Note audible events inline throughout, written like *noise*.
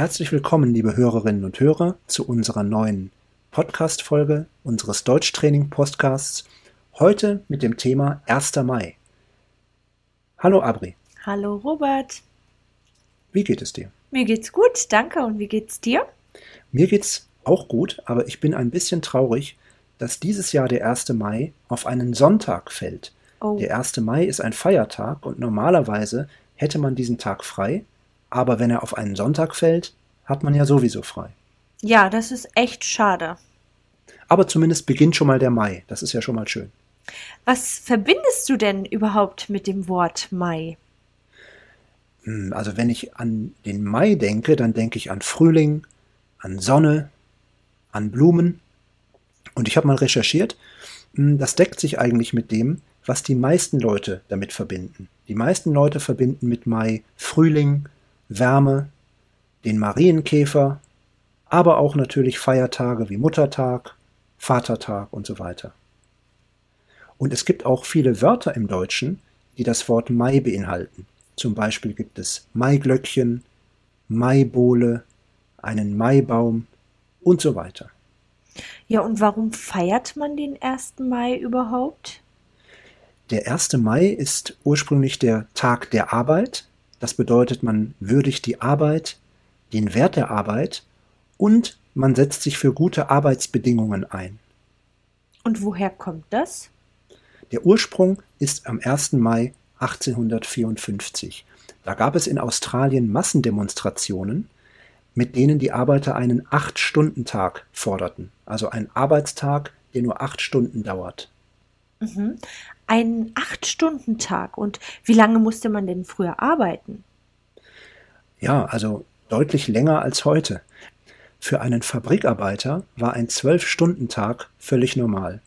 Herzlich willkommen, liebe Hörerinnen und Hörer, zu unserer neuen Podcast-Folge unseres Deutschtraining-Podcasts. Heute mit dem Thema 1. Mai. Hallo Abri. Hallo Robert. Wie geht es dir? Mir geht's gut, danke. Und wie geht's dir? Mir geht's auch gut, aber ich bin ein bisschen traurig, dass dieses Jahr der 1. Mai auf einen Sonntag fällt. Oh. Der 1. Mai ist ein Feiertag und normalerweise hätte man diesen Tag frei, aber wenn er auf einen Sonntag fällt, hat man ja sowieso frei. Ja, das ist echt schade. Aber zumindest beginnt schon mal der Mai. Das ist ja schon mal schön. Was verbindest du denn überhaupt mit dem Wort Mai? Hm, also wenn ich an den Mai denke, dann denke ich an Frühling, an Sonne, an Blumen. Und ich habe mal recherchiert, hm, das deckt sich eigentlich mit dem, was die meisten Leute damit verbinden. Die meisten Leute verbinden mit Mai Frühling, Wärme, den Marienkäfer, aber auch natürlich Feiertage wie Muttertag, Vatertag und so weiter. Und es gibt auch viele Wörter im Deutschen, die das Wort Mai beinhalten. Zum Beispiel gibt es Maiglöckchen, Maibohle, einen Maibaum und so weiter. Ja, und warum feiert man den 1. Mai überhaupt? Der 1. Mai ist ursprünglich der Tag der Arbeit. Das bedeutet, man würdigt die Arbeit, den Wert der Arbeit und man setzt sich für gute Arbeitsbedingungen ein. Und woher kommt das? Der Ursprung ist am 1. Mai 1854. Da gab es in Australien Massendemonstrationen, mit denen die Arbeiter einen Acht-Stunden-Tag forderten. Also einen Arbeitstag, der nur acht Stunden dauert. Mhm. Ein Acht-Stunden-Tag. Und wie lange musste man denn früher arbeiten? Ja, also deutlich länger als heute. Für einen Fabrikarbeiter war ein Zwölf-Stunden-Tag völlig normal.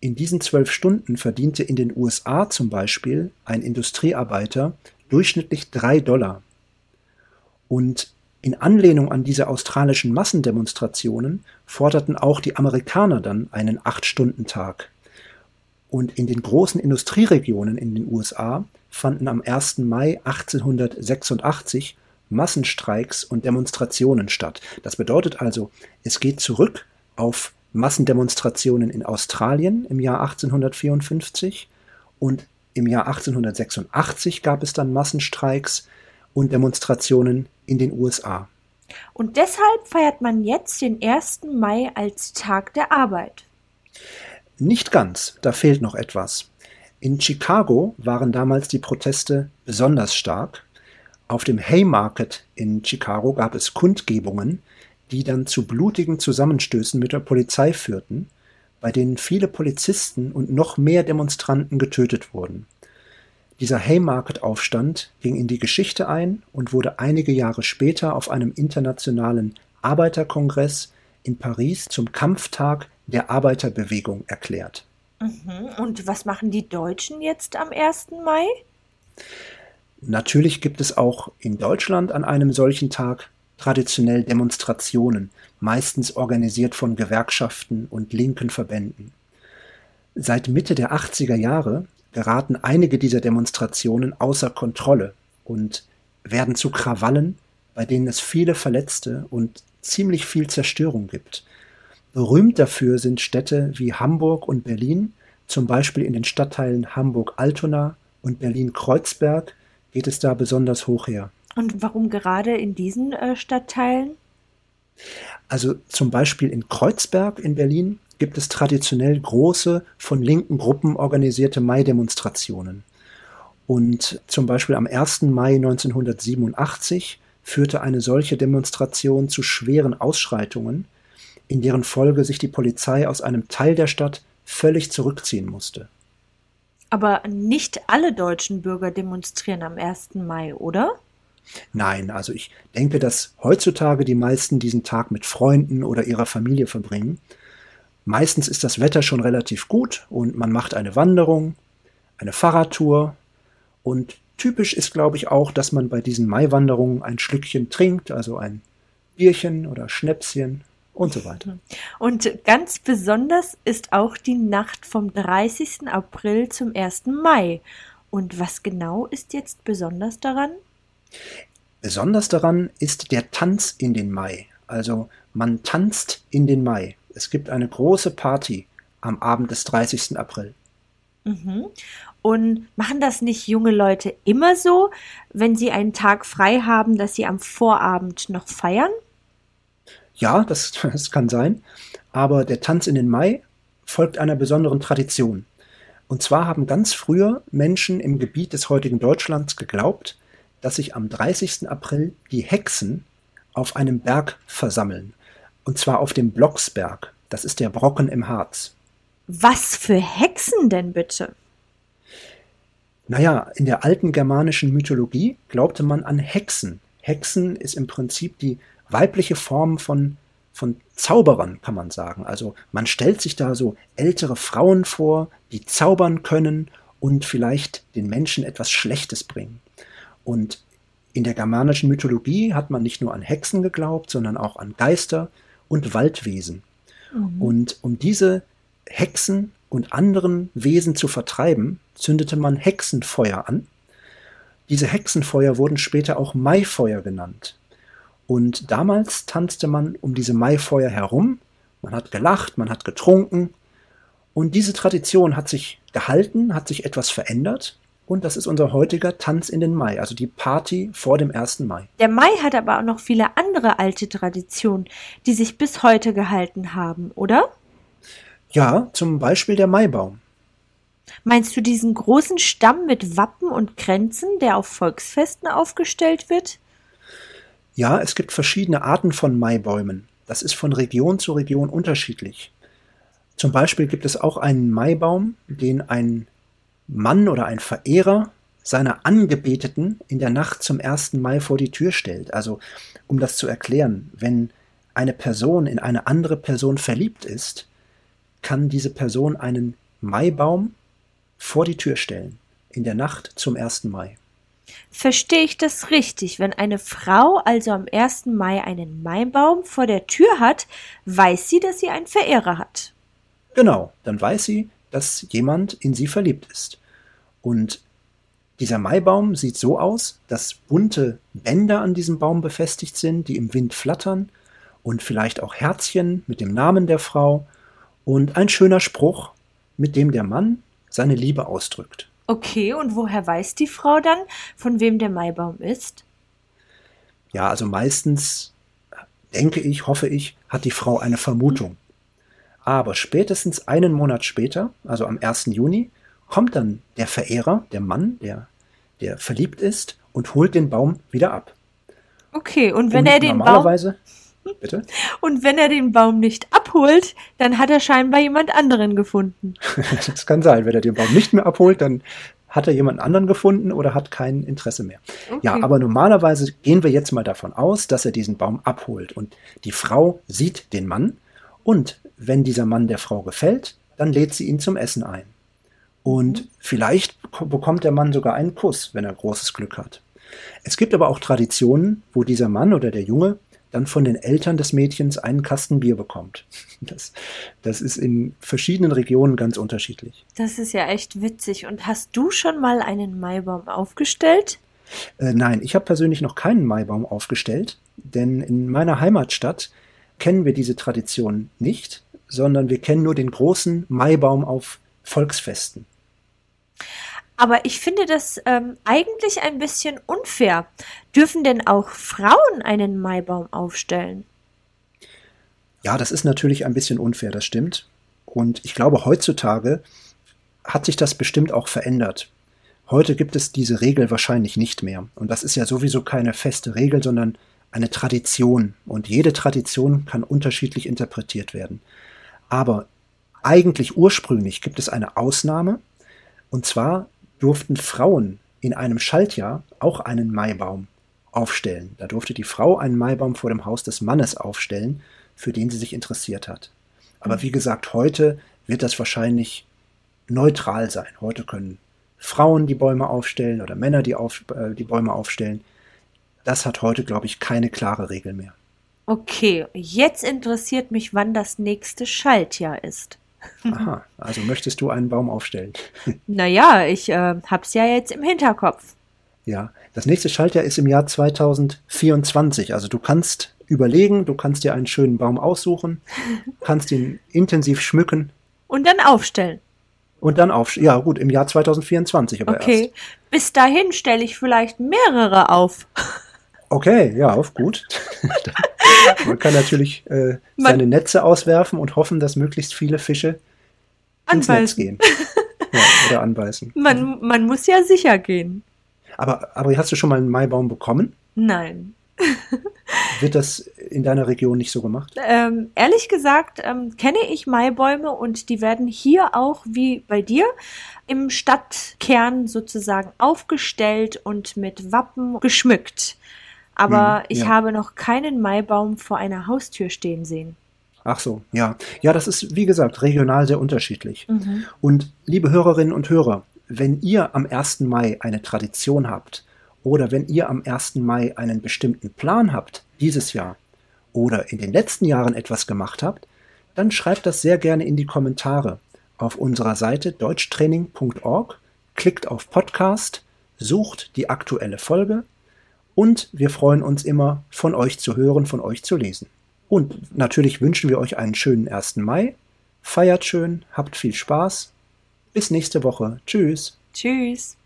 In diesen zwölf Stunden verdiente in den USA zum Beispiel ein Industriearbeiter durchschnittlich drei Dollar. Und in Anlehnung an diese australischen Massendemonstrationen forderten auch die Amerikaner dann einen Acht-Stunden-Tag. Und in den großen Industrieregionen in den USA fanden am 1. Mai 1886 Massenstreiks und Demonstrationen statt. Das bedeutet also, es geht zurück auf Massendemonstrationen in Australien im Jahr 1854 und im Jahr 1886 gab es dann Massenstreiks und Demonstrationen in den USA. Und deshalb feiert man jetzt den 1. Mai als Tag der Arbeit. Nicht ganz, da fehlt noch etwas. In Chicago waren damals die Proteste besonders stark. Auf dem Haymarket in Chicago gab es Kundgebungen, die dann zu blutigen Zusammenstößen mit der Polizei führten, bei denen viele Polizisten und noch mehr Demonstranten getötet wurden. Dieser Haymarket-Aufstand ging in die Geschichte ein und wurde einige Jahre später auf einem internationalen Arbeiterkongress in Paris zum Kampftag der Arbeiterbewegung erklärt. Mhm. Und was machen die Deutschen jetzt am 1. Mai? Natürlich gibt es auch in Deutschland an einem solchen Tag traditionell Demonstrationen, meistens organisiert von Gewerkschaften und linken Verbänden. Seit Mitte der 80er Jahre geraten einige dieser Demonstrationen außer Kontrolle und werden zu Krawallen, bei denen es viele Verletzte und ziemlich viel Zerstörung gibt. Berühmt dafür sind Städte wie Hamburg und Berlin, zum Beispiel in den Stadtteilen Hamburg-Altona und Berlin-Kreuzberg geht es da besonders hoch her. Und warum gerade in diesen äh, Stadtteilen? Also zum Beispiel in Kreuzberg in Berlin gibt es traditionell große, von linken Gruppen organisierte Mai-Demonstrationen. Und zum Beispiel am 1. Mai 1987 führte eine solche Demonstration zu schweren Ausschreitungen, in deren Folge sich die Polizei aus einem Teil der Stadt völlig zurückziehen musste. Aber nicht alle deutschen Bürger demonstrieren am 1. Mai, oder? Nein, also ich denke, dass heutzutage die meisten diesen Tag mit Freunden oder ihrer Familie verbringen. Meistens ist das Wetter schon relativ gut und man macht eine Wanderung, eine Fahrradtour und typisch ist, glaube ich, auch, dass man bei diesen Maiwanderungen ein Schlückchen trinkt, also ein Bierchen oder Schnäpschen und so weiter. Und ganz besonders ist auch die Nacht vom 30. April zum 1. Mai. Und was genau ist jetzt besonders daran? Besonders daran ist der Tanz in den Mai. Also man tanzt in den Mai. Es gibt eine große Party am Abend des 30. April. Mhm. Und machen das nicht junge Leute immer so, wenn sie einen Tag frei haben, dass sie am Vorabend noch feiern? Ja, das, *laughs* das kann sein. Aber der Tanz in den Mai folgt einer besonderen Tradition. Und zwar haben ganz früher Menschen im Gebiet des heutigen Deutschlands geglaubt, dass sich am 30. April die Hexen auf einem Berg versammeln. Und zwar auf dem Blocksberg. Das ist der Brocken im Harz. Was für Hexen denn bitte? Naja, in der alten germanischen Mythologie glaubte man an Hexen. Hexen ist im Prinzip die weibliche Form von, von Zauberern, kann man sagen. Also man stellt sich da so ältere Frauen vor, die zaubern können und vielleicht den Menschen etwas Schlechtes bringen. Und in der germanischen Mythologie hat man nicht nur an Hexen geglaubt, sondern auch an Geister und Waldwesen. Mhm. Und um diese Hexen und anderen Wesen zu vertreiben, zündete man Hexenfeuer an. Diese Hexenfeuer wurden später auch Maifeuer genannt. Und damals tanzte man um diese Maifeuer herum, man hat gelacht, man hat getrunken. Und diese Tradition hat sich gehalten, hat sich etwas verändert. Und das ist unser heutiger Tanz in den Mai, also die Party vor dem 1. Mai. Der Mai hat aber auch noch viele andere alte Traditionen, die sich bis heute gehalten haben, oder? Ja, zum Beispiel der Maibaum. Meinst du diesen großen Stamm mit Wappen und Kränzen, der auf Volksfesten aufgestellt wird? Ja, es gibt verschiedene Arten von Maibäumen. Das ist von Region zu Region unterschiedlich. Zum Beispiel gibt es auch einen Maibaum, den ein Mann oder ein Verehrer seiner Angebeteten in der Nacht zum 1. Mai vor die Tür stellt. Also, um das zu erklären, wenn eine Person in eine andere Person verliebt ist, kann diese Person einen Maibaum vor die Tür stellen, in der Nacht zum 1. Mai. Verstehe ich das richtig? Wenn eine Frau also am 1. Mai einen Maibaum vor der Tür hat, weiß sie, dass sie einen Verehrer hat. Genau, dann weiß sie, dass jemand in sie verliebt ist. Und dieser Maibaum sieht so aus, dass bunte Bänder an diesem Baum befestigt sind, die im Wind flattern und vielleicht auch Herzchen mit dem Namen der Frau und ein schöner Spruch, mit dem der Mann seine Liebe ausdrückt. Okay, und woher weiß die Frau dann, von wem der Maibaum ist? Ja, also meistens denke ich, hoffe ich, hat die Frau eine Vermutung. Aber spätestens einen Monat später, also am 1. Juni, kommt dann der Verehrer, der Mann, der, der verliebt ist, und holt den Baum wieder ab. Okay, und wenn und er den normalerweise, Baum Bitte? Und wenn er den Baum nicht abholt, dann hat er scheinbar jemand anderen gefunden. *laughs* das kann sein. Wenn er den Baum nicht mehr abholt, dann hat er jemand anderen gefunden oder hat kein Interesse mehr. Okay. Ja, aber normalerweise gehen wir jetzt mal davon aus, dass er diesen Baum abholt und die Frau sieht den Mann und wenn dieser Mann der Frau gefällt, dann lädt sie ihn zum Essen ein. Und mhm. vielleicht bekommt der Mann sogar einen Kuss, wenn er großes Glück hat. Es gibt aber auch Traditionen, wo dieser Mann oder der Junge dann von den Eltern des Mädchens einen Kasten Bier bekommt. Das, das ist in verschiedenen Regionen ganz unterschiedlich. Das ist ja echt witzig. Und hast du schon mal einen Maibaum aufgestellt? Äh, nein, ich habe persönlich noch keinen Maibaum aufgestellt, denn in meiner Heimatstadt kennen wir diese Tradition nicht, sondern wir kennen nur den großen Maibaum auf Volksfesten. Aber ich finde das ähm, eigentlich ein bisschen unfair. Dürfen denn auch Frauen einen Maibaum aufstellen? Ja, das ist natürlich ein bisschen unfair, das stimmt. Und ich glaube, heutzutage hat sich das bestimmt auch verändert. Heute gibt es diese Regel wahrscheinlich nicht mehr. Und das ist ja sowieso keine feste Regel, sondern eine Tradition. Und jede Tradition kann unterschiedlich interpretiert werden. Aber eigentlich ursprünglich gibt es eine Ausnahme. Und zwar durften Frauen in einem Schaltjahr auch einen Maibaum aufstellen. Da durfte die Frau einen Maibaum vor dem Haus des Mannes aufstellen, für den sie sich interessiert hat. Aber wie gesagt, heute wird das wahrscheinlich neutral sein. Heute können Frauen die Bäume aufstellen oder Männer die, auf, äh, die Bäume aufstellen. Das hat heute, glaube ich, keine klare Regel mehr. Okay, jetzt interessiert mich, wann das nächste Schaltjahr ist. Aha, also möchtest du einen Baum aufstellen? *laughs* Naja, ich äh, hab's ja jetzt im Hinterkopf. Ja, das nächste Schaltjahr ist im Jahr 2024. Also du kannst überlegen, du kannst dir einen schönen Baum aussuchen, *laughs* kannst ihn intensiv schmücken. Und dann aufstellen. Und dann auf, ja gut, im Jahr 2024 aber okay. erst. Bis dahin stelle ich vielleicht mehrere auf. *laughs* Okay, ja, auf gut. Man kann natürlich äh, seine Netze auswerfen und hoffen, dass möglichst viele Fische ins Netz gehen. *laughs* Ja, oder anbeißen. Man, man muss ja sicher gehen. Aber, aber hast du schon mal einen Maibaum bekommen? Nein. *laughs* Wird das in deiner Region nicht so gemacht? Ähm, ehrlich gesagt ähm, kenne ich Maibäume und die werden hier auch wie bei dir im Stadtkern sozusagen aufgestellt und mit Wappen geschmückt. Aber hm, ich ja. habe noch keinen Maibaum vor einer Haustür stehen sehen. Ach so, ja. Ja, das ist, wie gesagt, regional sehr unterschiedlich. Mhm. Und liebe Hörerinnen und Hörer, wenn ihr am 1. Mai eine Tradition habt oder wenn ihr am 1. Mai einen bestimmten Plan habt, dieses Jahr, oder in den letzten Jahren etwas gemacht habt, dann schreibt das sehr gerne in die Kommentare auf unserer Seite deutschtraining.org, klickt auf Podcast, sucht die aktuelle Folge und wir freuen uns immer, von euch zu hören, von euch zu lesen. Und natürlich wünschen wir euch einen schönen 1. Mai. Feiert schön, habt viel Spaß. Bis nächste Woche. Tschüss. Tschüss.